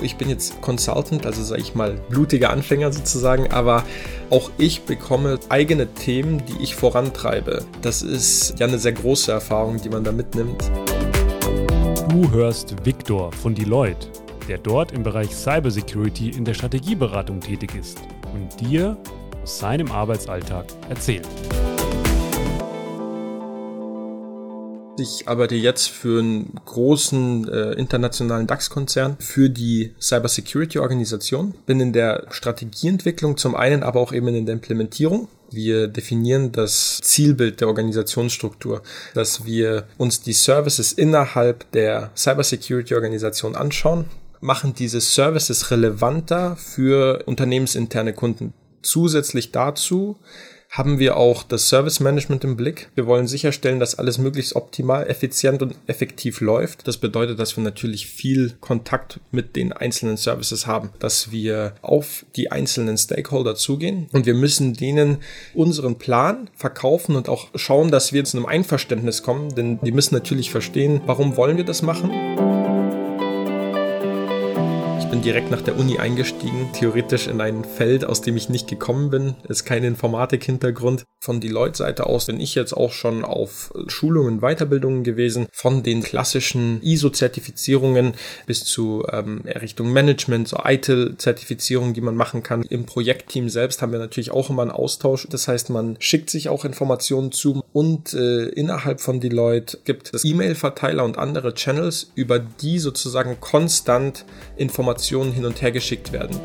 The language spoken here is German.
Ich bin jetzt Consultant, also sage ich mal blutiger Anfänger sozusagen, aber auch ich bekomme eigene Themen, die ich vorantreibe. Das ist ja eine sehr große Erfahrung, die man da mitnimmt. Du hörst Victor von Deloitte, der dort im Bereich Cybersecurity in der Strategieberatung tätig ist und dir aus seinem Arbeitsalltag erzählt. Ich arbeite jetzt für einen großen äh, internationalen DAX-Konzern für die Cybersecurity-Organisation. Bin in der Strategieentwicklung zum einen, aber auch eben in der Implementierung. Wir definieren das Zielbild der Organisationsstruktur, dass wir uns die Services innerhalb der Cybersecurity-Organisation anschauen, machen diese Services relevanter für unternehmensinterne Kunden. Zusätzlich dazu haben wir auch das Service Management im Blick. Wir wollen sicherstellen, dass alles möglichst optimal, effizient und effektiv läuft. Das bedeutet, dass wir natürlich viel Kontakt mit den einzelnen Services haben, dass wir auf die einzelnen Stakeholder zugehen und wir müssen denen unseren Plan verkaufen und auch schauen, dass wir zu einem Einverständnis kommen, denn die müssen natürlich verstehen, warum wollen wir das machen bin direkt nach der Uni eingestiegen, theoretisch in ein Feld, aus dem ich nicht gekommen bin. Ist kein Informatik-Hintergrund. Von Deloitte-Seite aus bin ich jetzt auch schon auf Schulungen, Weiterbildungen gewesen, von den klassischen ISO-Zertifizierungen bis zu ähm, Richtung Management, so ITIL-Zertifizierungen, die man machen kann. Im Projektteam selbst haben wir natürlich auch immer einen Austausch. Das heißt, man schickt sich auch Informationen zu und äh, innerhalb von Deloitte gibt es E-Mail-Verteiler und andere Channels, über die sozusagen konstant Informationen Informationen hin und her geschickt werden.